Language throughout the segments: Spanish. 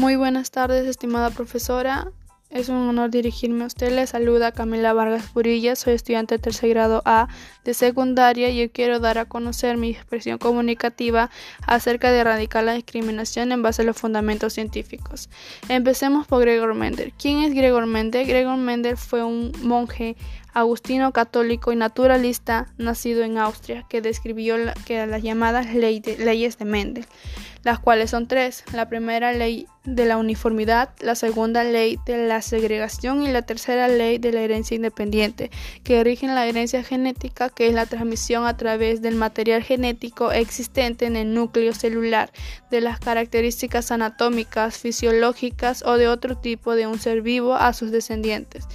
Muy buenas tardes, estimada profesora. Es un honor dirigirme a usted. Le saluda Camila Vargas Purilla. Soy estudiante de tercer grado A de secundaria y quiero dar a conocer mi expresión comunicativa acerca de erradicar la discriminación en base a los fundamentos científicos. Empecemos por Gregor Mendel. ¿Quién es Gregor Mendel? Gregor Mendel fue un monje agustino católico y naturalista nacido en Austria que describió las llamadas leyes de Mendel las cuales son tres. La primera ley de la uniformidad, la segunda ley de la segregación y la tercera ley de la herencia independiente, que rigen la herencia genética, que es la transmisión a través del material genético existente en el núcleo celular, de las características anatómicas, fisiológicas o de otro tipo de un ser vivo a sus descendientes.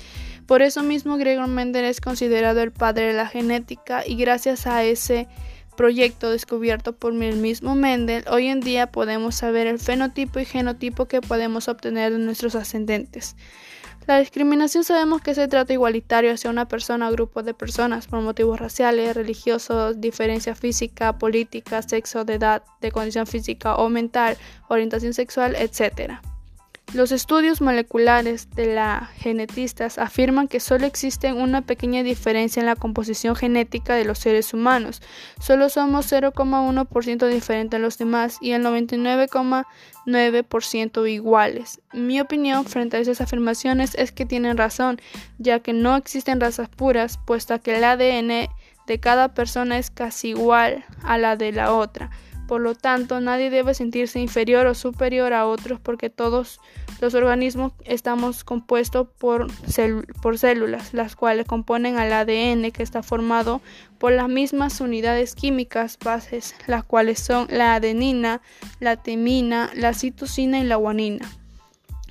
Por eso mismo Gregor Mendel es considerado el padre de la genética y gracias a ese proyecto descubierto por el mismo Mendel, hoy en día podemos saber el fenotipo y genotipo que podemos obtener de nuestros ascendentes. La discriminación sabemos que se trata igualitario hacia una persona o grupo de personas por motivos raciales, religiosos, diferencia física, política, sexo, de edad, de condición física o mental, orientación sexual, etc. Los estudios moleculares de la genetistas afirman que solo existe una pequeña diferencia en la composición genética de los seres humanos. Solo somos 0,1% diferentes a los demás y el 99,9% iguales. Mi opinión frente a esas afirmaciones es que tienen razón, ya que no existen razas puras, puesto que el ADN de cada persona es casi igual a la de la otra. Por lo tanto, nadie debe sentirse inferior o superior a otros porque todos los organismos estamos compuestos por, células, las cuales componen al ADN que está formado por las mismas unidades químicas bases, las cuales son la adenina, la temina, la citosina y la guanina.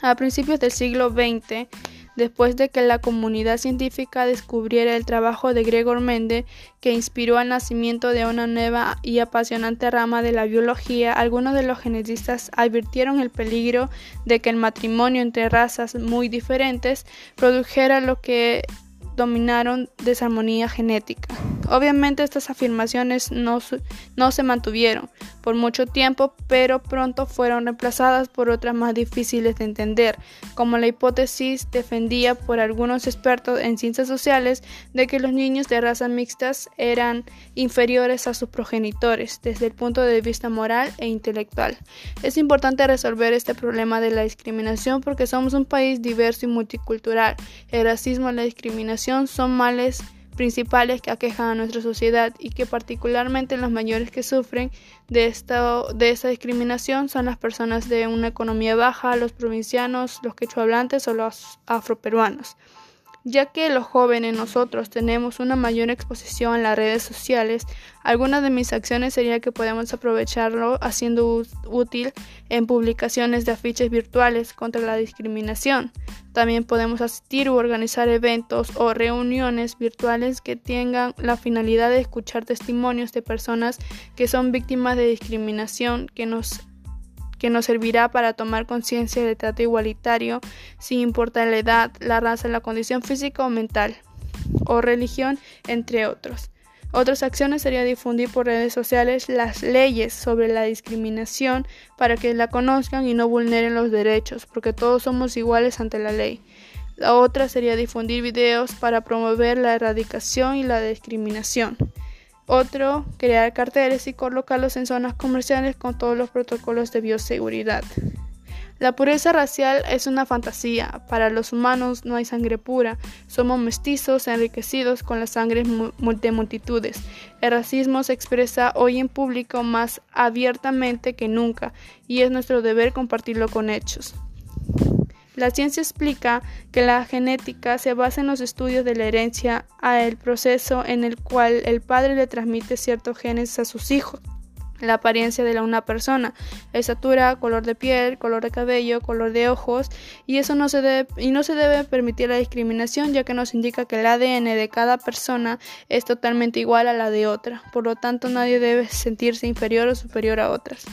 A principios del siglo XX, después de que la comunidad científica descubriera el trabajo de Gregor Mendel, que inspiró al nacimiento de una nueva y apasionante rama de la biología, algunos de los genetistas advirtieron el peligro de que el matrimonio entre razas muy diferentes produjera lo que dominaron desarmonía genética. Obviamente estas afirmaciones no, no, se mantuvieron por mucho tiempo, pero pronto fueron reemplazadas por otras más difíciles de entender, como la hipótesis defendida por algunos expertos en ciencias sociales de que los niños de razas mixtas eran inferiores a sus progenitores desde el punto de vista moral e intelectual. Es importante resolver este problema de la discriminación porque somos un país diverso y multicultural. El racismo y la discriminación son males principales que aquejan a nuestra sociedad y que particularmente los mayores que sufren de, esta, discriminación son las personas de una economía baja, los provincianos, los quechuablantes o los afroperuanos ya que los jóvenes nosotros tenemos una mayor exposición en las redes sociales, algunas de mis acciones sería que podemos aprovecharlo haciendo útil en publicaciones de afiches virtuales contra la discriminación. También podemos asistir u organizar eventos o reuniones virtuales que tengan la finalidad de escuchar testimonios de personas que son víctimas de discriminación que nos que nos servirá para tomar conciencia del trato igualitario sin importar la edad, la raza, la condición física o mental o religión, entre otros. Otras acciones sería difundir por redes sociales las leyes sobre la discriminación para que la conozcan y no vulneren los derechos, porque todos somos iguales ante la ley. La otra sería difundir videos para promover la erradicación y la discriminación. Otro, crear carteles y colocarlos en zonas comerciales con todos los protocolos de bioseguridad. La pureza racial es una fantasía. Para los humanos no hay sangre pura. Somos mestizos enriquecidos con la sangre de multitudes. El racismo se expresa hoy en público más abiertamente que nunca y es nuestro deber compartirlo con hechos. La ciencia explica que la genética se basa en los estudios de la herencia, a el proceso en el cual el padre le transmite ciertos genes a sus hijos. La apariencia de una persona, estatura, color de piel, color de cabello, color de ojos, y eso no se debe, y no se debe permitir la discriminación, ya que nos indica que el ADN de cada persona es totalmente igual a la de otra. Por lo tanto, nadie debe sentirse inferior o superior a otras.